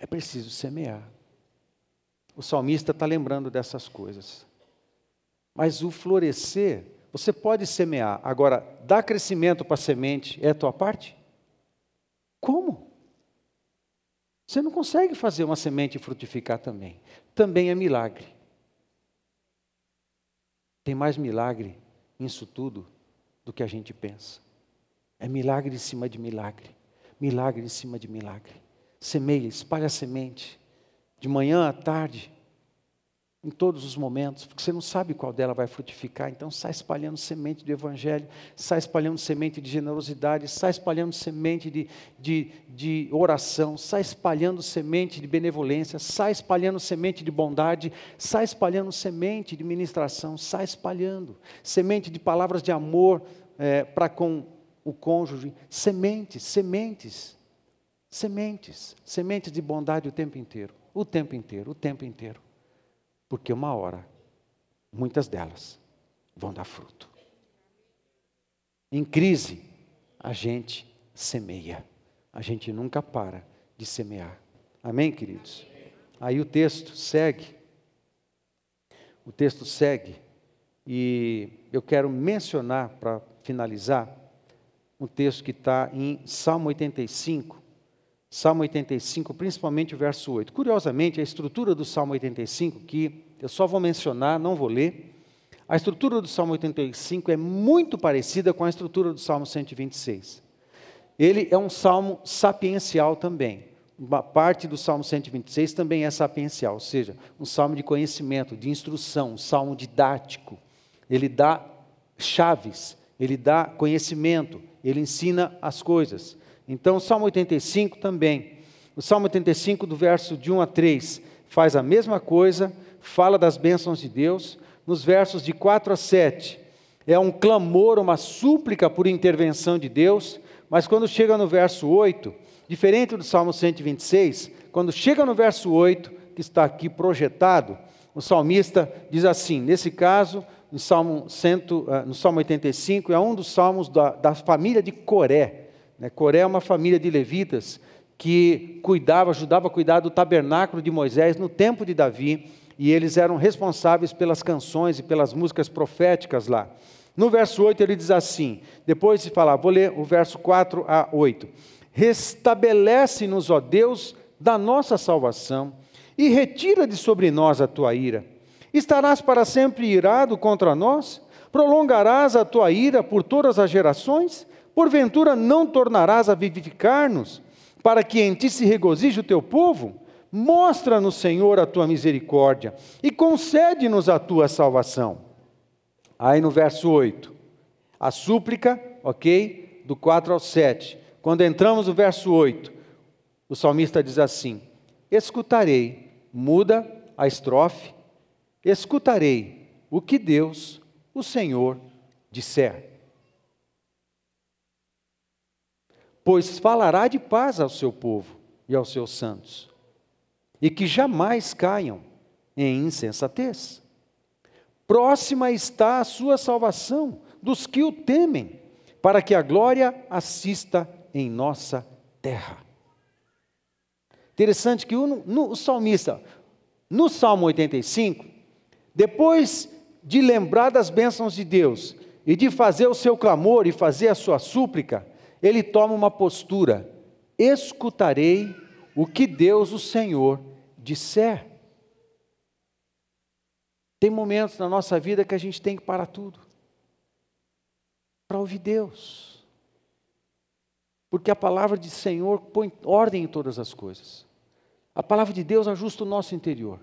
É preciso semear. O salmista está lembrando dessas coisas. Mas o florescer você pode semear, agora, dar crescimento para a semente é a tua parte? Como? Você não consegue fazer uma semente frutificar também. Também é milagre. Tem mais milagre nisso tudo do que a gente pensa. É milagre em cima de milagre. Milagre em cima de milagre. Semeia, espalha a semente. De manhã à tarde, em todos os momentos, porque você não sabe qual dela vai frutificar, então sai espalhando semente do Evangelho, sai espalhando semente de generosidade, sai espalhando semente de, de, de oração, sai espalhando semente de benevolência, sai espalhando semente de bondade, sai espalhando semente de ministração, sai espalhando semente de palavras de amor é, para com o cônjuge, sementes, sementes, sementes, sementes de bondade o tempo inteiro, o tempo inteiro, o tempo inteiro. Porque uma hora, muitas delas vão dar fruto. Em crise, a gente semeia. A gente nunca para de semear. Amém, queridos? Aí o texto segue. O texto segue. E eu quero mencionar, para finalizar, um texto que está em Salmo 85, Salmo 85, principalmente o verso 8. Curiosamente, a estrutura do Salmo 85, que eu só vou mencionar, não vou ler, a estrutura do Salmo 85 é muito parecida com a estrutura do Salmo 126. Ele é um salmo sapiencial também. Uma parte do Salmo 126 também é sapiencial, ou seja, um salmo de conhecimento, de instrução, um salmo didático. Ele dá chaves, ele dá conhecimento, ele ensina as coisas. Então, o Salmo 85 também. O Salmo 85, do verso de 1 a 3, faz a mesma coisa, fala das bênçãos de Deus. Nos versos de 4 a 7, é um clamor, uma súplica por intervenção de Deus. Mas quando chega no verso 8, diferente do Salmo 126, quando chega no verso 8, que está aqui projetado, o salmista diz assim: nesse caso, no Salmo, 100, ah, no Salmo 85, é um dos salmos da, da família de Coré. Né? Coré é uma família de levitas que cuidava, ajudava a cuidar do tabernáculo de Moisés no tempo de Davi, e eles eram responsáveis pelas canções e pelas músicas proféticas lá. No verso 8 ele diz assim, depois de falar, vou ler o verso 4 a 8. Restabelece-nos, ó Deus, da nossa salvação, e retira de sobre nós a tua ira. Estarás para sempre irado contra nós? Prolongarás a tua ira por todas as gerações? Porventura não tornarás a vivificar-nos, para que em ti se regozije o teu povo? Mostra-nos, Senhor, a tua misericórdia e concede-nos a tua salvação. Aí no verso 8, a súplica, ok? Do 4 ao 7. Quando entramos no verso 8, o salmista diz assim: Escutarei, muda a estrofe, escutarei o que Deus, o Senhor disser. Pois falará de paz ao seu povo e aos seus santos, e que jamais caiam em insensatez. Próxima está a sua salvação dos que o temem, para que a glória assista em nossa terra. Interessante que o, no, o salmista, no Salmo 85, depois de lembrar das bênçãos de Deus e de fazer o seu clamor e fazer a sua súplica, ele toma uma postura: escutarei o que Deus, o Senhor, disser. Tem momentos na nossa vida que a gente tem que parar tudo para ouvir Deus. Porque a palavra de Senhor põe ordem em todas as coisas. A palavra de Deus ajusta o nosso interior.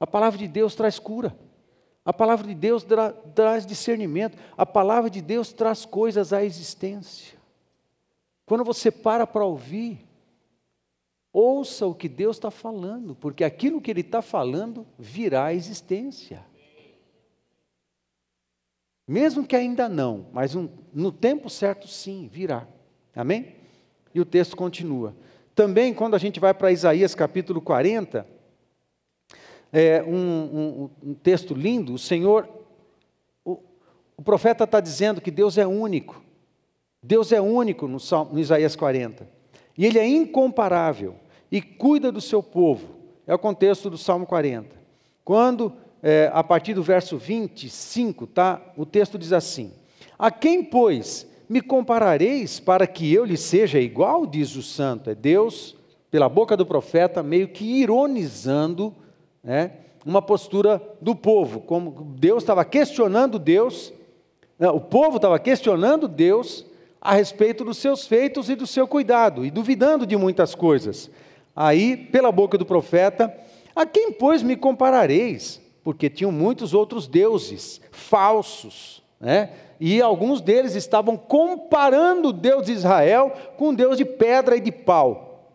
A palavra de Deus traz cura. A palavra de Deus tra traz discernimento. A palavra de Deus traz coisas à existência. Quando você para para ouvir, ouça o que Deus está falando, porque aquilo que Ele está falando virá à existência. Mesmo que ainda não, mas um, no tempo certo sim, virá. Amém? E o texto continua. Também, quando a gente vai para Isaías capítulo 40, é um, um, um texto lindo, o Senhor, o, o profeta está dizendo que Deus é único. Deus é único no, no Isaías 40. E Ele é incomparável e cuida do seu povo. É o contexto do Salmo 40. Quando, é, a partir do verso 25, tá, o texto diz assim: A quem, pois, me comparareis para que eu lhe seja igual? Diz o santo. É Deus, pela boca do profeta, meio que ironizando né, uma postura do povo, como Deus estava questionando Deus, né, o povo estava questionando Deus a respeito dos seus feitos e do seu cuidado, e duvidando de muitas coisas. Aí, pela boca do profeta, a quem, pois, me comparareis? Porque tinham muitos outros deuses falsos, né? e alguns deles estavam comparando o Deus de Israel com um Deus de pedra e de pau,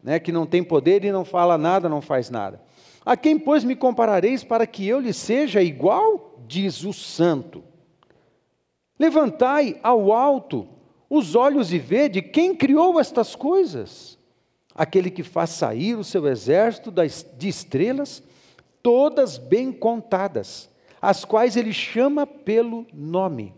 né, que não tem poder e não fala nada, não faz nada. A quem, pois, me comparareis para que eu lhe seja igual? Diz o santo. Levantai ao alto os olhos e vede quem criou estas coisas. Aquele que faz sair o seu exército de estrelas, todas bem contadas, as quais ele chama pelo nome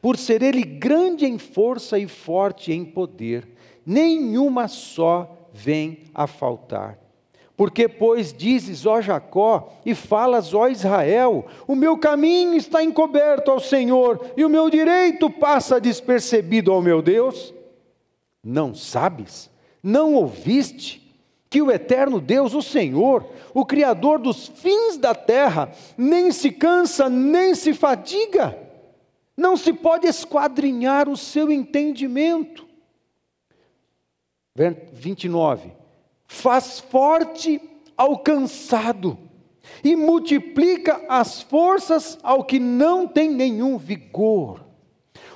por ser ele grande em força e forte em poder, nenhuma só vem a faltar. Porque, pois, dizes, ó Jacó, e falas, ó Israel, o meu caminho está encoberto ao Senhor, e o meu direito passa despercebido ao meu Deus? Não sabes? Não ouviste? Que o eterno Deus, o Senhor, o Criador dos fins da terra, nem se cansa, nem se fadiga não se pode esquadrinhar o seu entendimento. 29. Faz forte ao cansado e multiplica as forças ao que não tem nenhum vigor.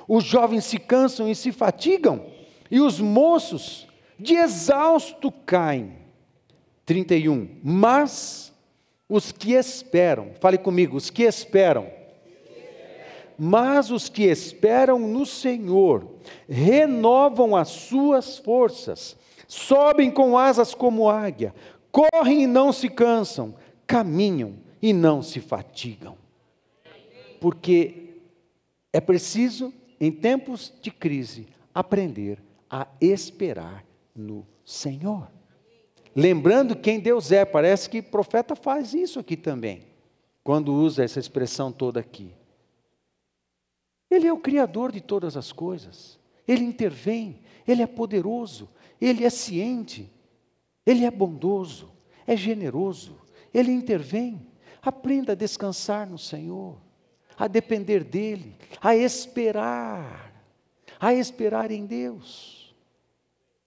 Os jovens se cansam e se fatigam, e os moços de exausto caem. 31. Mas os que esperam, fale comigo, os que esperam mas os que esperam no Senhor renovam as suas forças, sobem com asas como águia, correm e não se cansam, caminham e não se fatigam. Porque é preciso, em tempos de crise, aprender a esperar no Senhor. Lembrando quem Deus é, parece que profeta faz isso aqui também, quando usa essa expressão toda aqui. Ele é o Criador de todas as coisas. Ele intervém, Ele é poderoso, Ele é ciente, Ele é bondoso, é generoso, Ele intervém. Aprenda a descansar no Senhor, a depender dEle, a esperar, a esperar em Deus.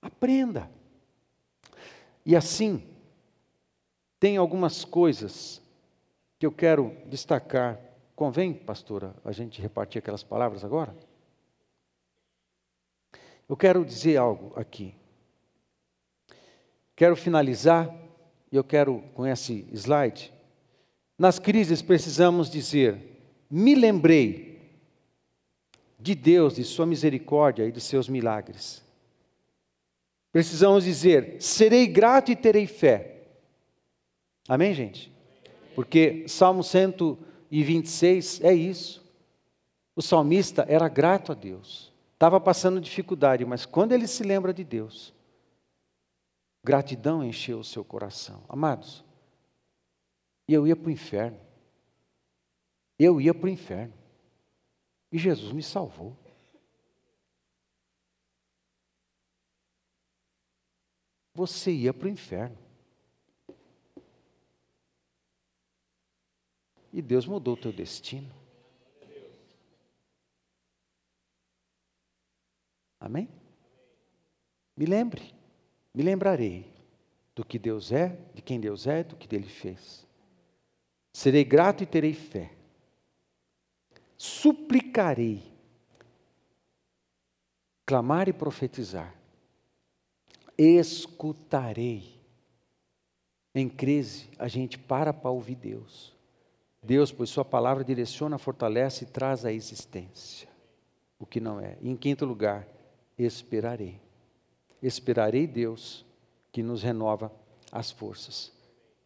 Aprenda. E assim, tem algumas coisas que eu quero destacar Convém, pastora, a gente repartir aquelas palavras agora? Eu quero dizer algo aqui. Quero finalizar, e eu quero com esse slide. Nas crises precisamos dizer: me lembrei de Deus, de Sua misericórdia e de seus milagres. Precisamos dizer: serei grato e terei fé. Amém, gente? Porque Salmo 126 é isso. O salmista era grato a Deus, estava passando dificuldade, mas quando ele se lembra de Deus, gratidão encheu o seu coração. Amados, eu ia para o inferno. Eu ia para o inferno. E Jesus me salvou. Você ia para o inferno. E Deus mudou o teu destino. Amém? Me lembre, me lembrarei do que Deus é, de quem Deus é, do que Ele fez. Serei grato e terei fé. Suplicarei. Clamar e profetizar. Escutarei. Em crise, a gente para para ouvir Deus. Deus, pois Sua palavra direciona, fortalece e traz à existência o que não é. E em quinto lugar, esperarei. Esperarei Deus que nos renova as forças.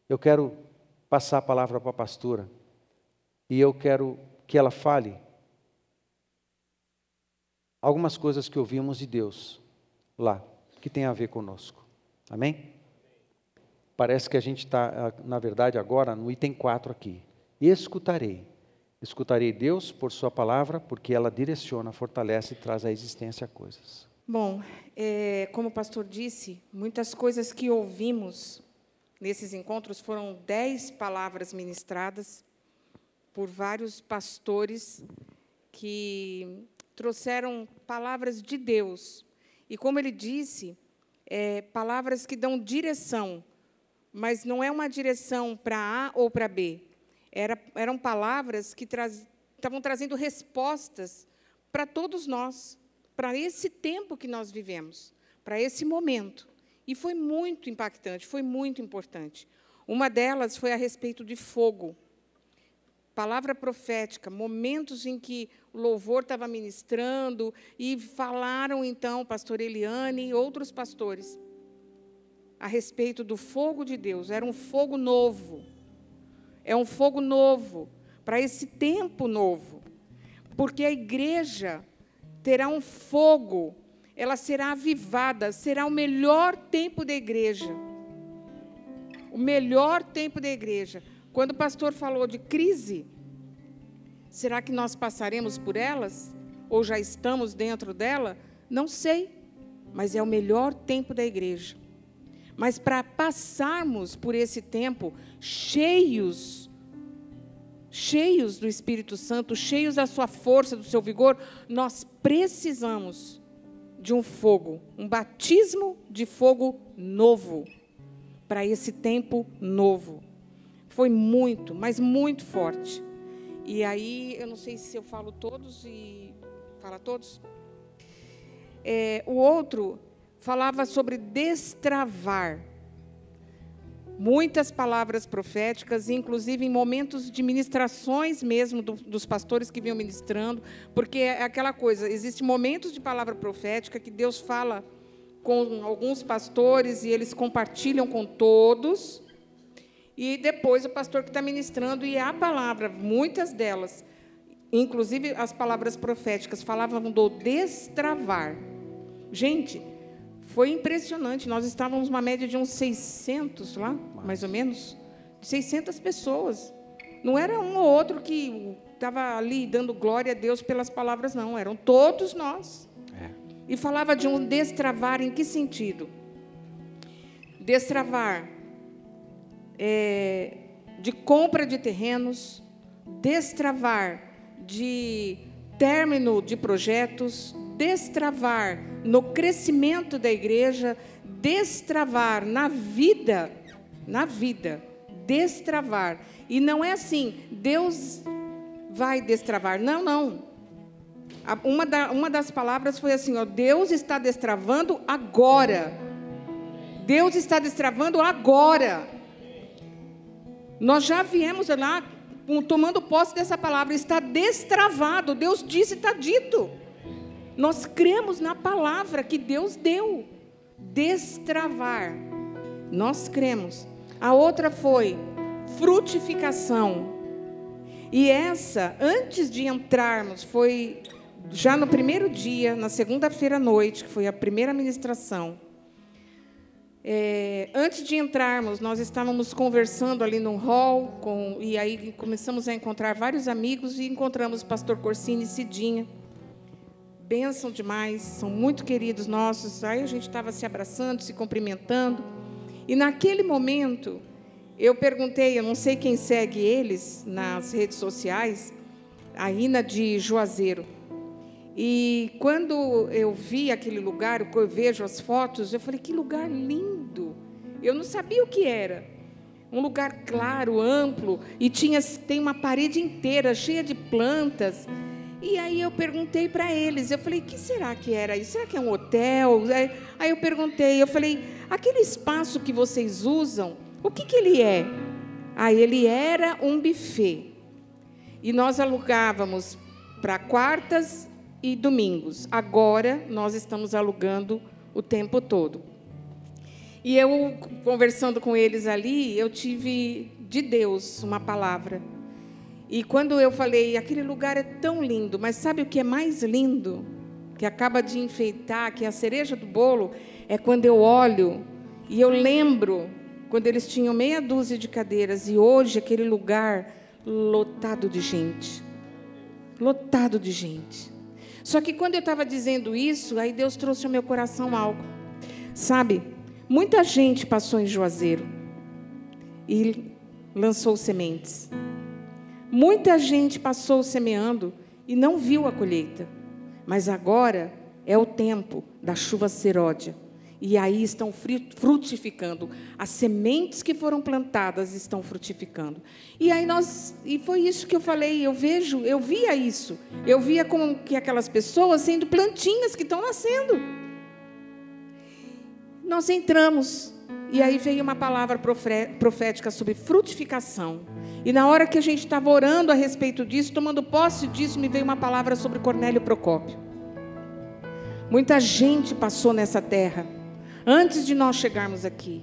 Eu quero passar a palavra para a pastora e eu quero que ela fale algumas coisas que ouvimos de Deus lá, que tem a ver conosco. Amém? Parece que a gente está, ah, na verdade, agora no item 4 aqui. Escutarei. Escutarei Deus por Sua palavra, porque ela direciona, fortalece e traz à existência coisas. Bom, é, como o pastor disse, muitas coisas que ouvimos nesses encontros foram dez palavras ministradas por vários pastores que trouxeram palavras de Deus. E como ele disse, é, palavras que dão direção, mas não é uma direção para A ou para B. Era, eram palavras que traz, estavam trazendo respostas para todos nós, para esse tempo que nós vivemos, para esse momento. E foi muito impactante, foi muito importante. Uma delas foi a respeito de fogo palavra profética, momentos em que o louvor estava ministrando e falaram então, pastor Eliane e outros pastores, a respeito do fogo de Deus. Era um fogo novo. É um fogo novo para esse tempo novo. Porque a igreja terá um fogo, ela será avivada, será o melhor tempo da igreja. O melhor tempo da igreja. Quando o pastor falou de crise, será que nós passaremos por elas? Ou já estamos dentro dela? Não sei, mas é o melhor tempo da igreja. Mas para passarmos por esse tempo cheios, cheios do Espírito Santo, cheios da sua força, do seu vigor, nós precisamos de um fogo, um batismo de fogo novo, para esse tempo novo foi muito, mas muito forte. E aí, eu não sei se eu falo todos e. Fala todos? É, o outro falava sobre destravar. Muitas palavras proféticas, inclusive em momentos de ministrações mesmo do, dos pastores que vinham ministrando, porque é aquela coisa, existem momentos de palavra profética que Deus fala com alguns pastores e eles compartilham com todos, e depois o pastor que está ministrando, e a palavra, muitas delas, inclusive as palavras proféticas, falavam do destravar. Gente, foi impressionante. Nós estávamos uma média de uns 600 lá, mais ou menos, 600 pessoas. Não era um ou outro que estava ali dando glória a Deus pelas palavras, não. Eram todos nós. É. E falava de um destravar em que sentido? Destravar é, de compra de terrenos, destravar de término de projetos, destravar no crescimento da igreja, destravar na vida, na vida, destravar. E não é assim, Deus vai destravar. Não, não. Uma, da, uma das palavras foi assim: ó, Deus está destravando agora. Deus está destravando agora. Nós já viemos lá tomando posse dessa palavra, está destravado. Deus disse, está dito. Nós cremos na palavra que Deus deu. Destravar. Nós cremos. A outra foi frutificação. E essa, antes de entrarmos, foi já no primeiro dia, na segunda-feira à noite, que foi a primeira ministração. É, antes de entrarmos, nós estávamos conversando ali no hall, com, e aí começamos a encontrar vários amigos e encontramos o pastor Corsini e Cidinha. Bênção demais, são muito queridos nossos. Aí a gente estava se abraçando, se cumprimentando. E naquele momento, eu perguntei, eu não sei quem segue eles nas redes sociais, a Ina de Juazeiro. E quando eu vi aquele lugar, eu vejo as fotos, eu falei: que lugar lindo! Eu não sabia o que era. Um lugar claro, amplo, e tinha tem uma parede inteira cheia de plantas. E aí eu perguntei para eles, eu falei: que será que era isso? Será que é um hotel? Aí eu perguntei, eu falei: aquele espaço que vocês usam, o que, que ele é? Aí ele era um buffet. E nós alugávamos para quartas e domingos. Agora nós estamos alugando o tempo todo. E eu, conversando com eles ali, eu tive de Deus uma palavra. E quando eu falei, aquele lugar é tão lindo, mas sabe o que é mais lindo? Que acaba de enfeitar, que é a cereja do bolo, é quando eu olho e eu lembro quando eles tinham meia dúzia de cadeiras e hoje aquele lugar lotado de gente. Lotado de gente. Só que quando eu estava dizendo isso, aí Deus trouxe ao meu coração algo. Sabe, muita gente passou em Juazeiro e lançou sementes. Muita gente passou semeando e não viu a colheita. Mas agora é o tempo da chuva seródia. E aí estão frutificando. As sementes que foram plantadas estão frutificando. E aí nós, e foi isso que eu falei, eu vejo, eu via isso. Eu via como que aquelas pessoas sendo plantinhas que estão nascendo. Nós entramos e aí veio uma palavra profética sobre frutificação. E na hora que a gente estava orando a respeito disso, tomando posse disso, me veio uma palavra sobre Cornélio Procópio. Muita gente passou nessa terra antes de nós chegarmos aqui.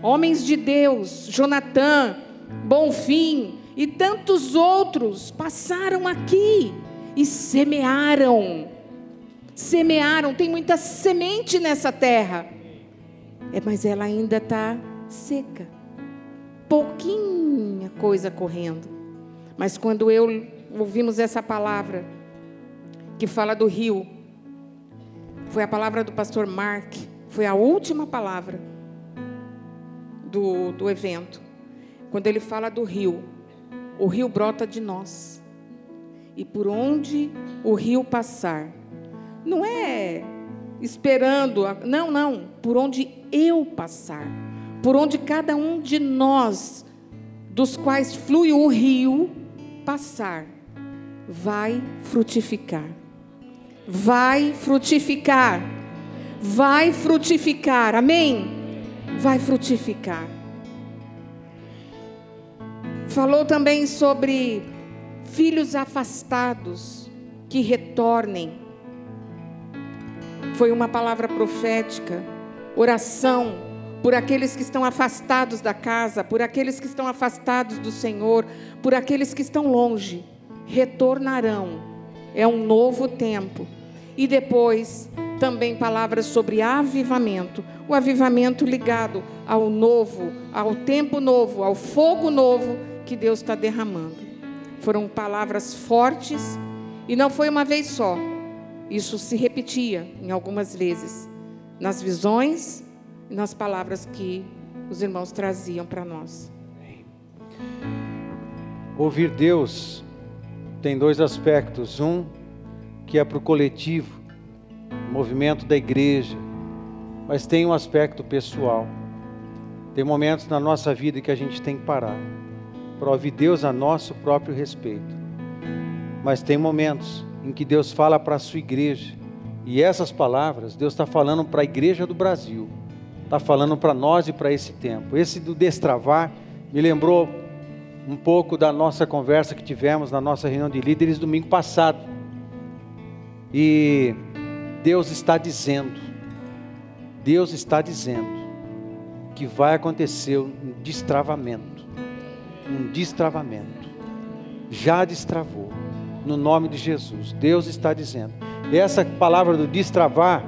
Homens de Deus, Jonatã, Bonfim e tantos outros passaram aqui e semearam. Semearam, tem muita semente nessa terra, é, mas ela ainda está seca. Pouquinha coisa correndo. Mas quando eu ouvimos essa palavra, que fala do rio, foi a palavra do pastor Mark, foi a última palavra do, do evento. Quando ele fala do rio, o rio brota de nós. E por onde o rio passar, não é esperando, não, não, por onde eu passar, por onde cada um de nós, dos quais flui o rio, passar, vai frutificar. Vai frutificar vai frutificar. Amém? Vai frutificar. Falou também sobre filhos afastados que retornem. Foi uma palavra profética, oração por aqueles que estão afastados da casa, por aqueles que estão afastados do Senhor, por aqueles que estão longe, retornarão. É um novo tempo. E depois também palavras sobre avivamento. O avivamento ligado ao novo, ao tempo novo, ao fogo novo que Deus está derramando. Foram palavras fortes e não foi uma vez só. Isso se repetia em algumas vezes nas visões e nas palavras que os irmãos traziam para nós. Ouvir Deus tem dois aspectos. Um que é para o coletivo, movimento da igreja, mas tem um aspecto pessoal. Tem momentos na nossa vida que a gente tem que parar para ouvir Deus a nosso próprio respeito. Mas tem momentos em que Deus fala para a sua igreja, e essas palavras Deus está falando para a igreja do Brasil, está falando para nós e para esse tempo. Esse do destravar me lembrou um pouco da nossa conversa que tivemos na nossa reunião de líderes domingo passado. E Deus está dizendo, Deus está dizendo que vai acontecer um destravamento, um destravamento. Já destravou, no nome de Jesus. Deus está dizendo. Essa palavra do destravar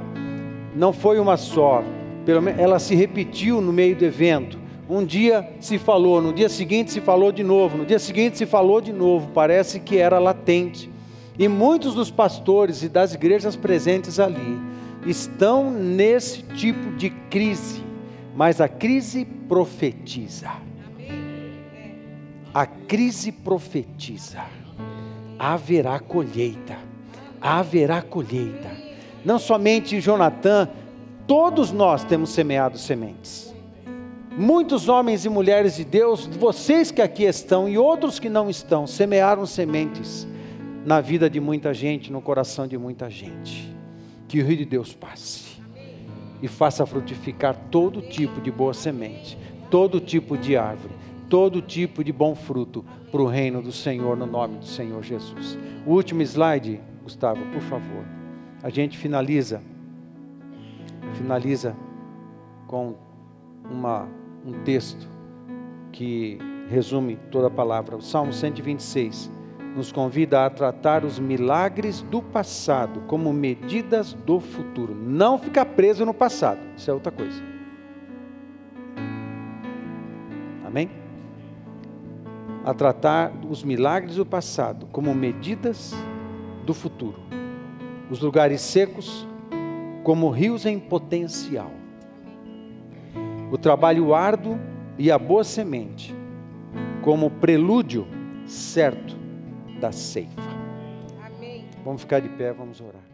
não foi uma só, pelo menos ela se repetiu no meio do evento. Um dia se falou, no dia seguinte se falou de novo, no dia seguinte se falou de novo, parece que era latente. E muitos dos pastores e das igrejas presentes ali estão nesse tipo de crise, mas a crise profetiza. A crise profetiza. Haverá colheita. Haverá colheita. Não somente Jonatã, todos nós temos semeado sementes. Muitos homens e mulheres de Deus, vocês que aqui estão e outros que não estão, semearam sementes na vida de muita gente, no coração de muita gente. Que o Rio de Deus passe e faça frutificar todo tipo de boa semente, todo tipo de árvore, todo tipo de bom fruto para o reino do Senhor, no nome do Senhor Jesus. O último slide, Gustavo, por favor. A gente finaliza, finaliza com uma um texto que resume toda a palavra. O Salmo 126 nos convida a tratar os milagres do passado como medidas do futuro. Não ficar preso no passado, isso é outra coisa. Amém? A tratar os milagres do passado como medidas do futuro. Os lugares secos como rios em potencial o trabalho árduo e a boa semente, como prelúdio certo da ceifa. Amém. Vamos ficar de pé, vamos orar.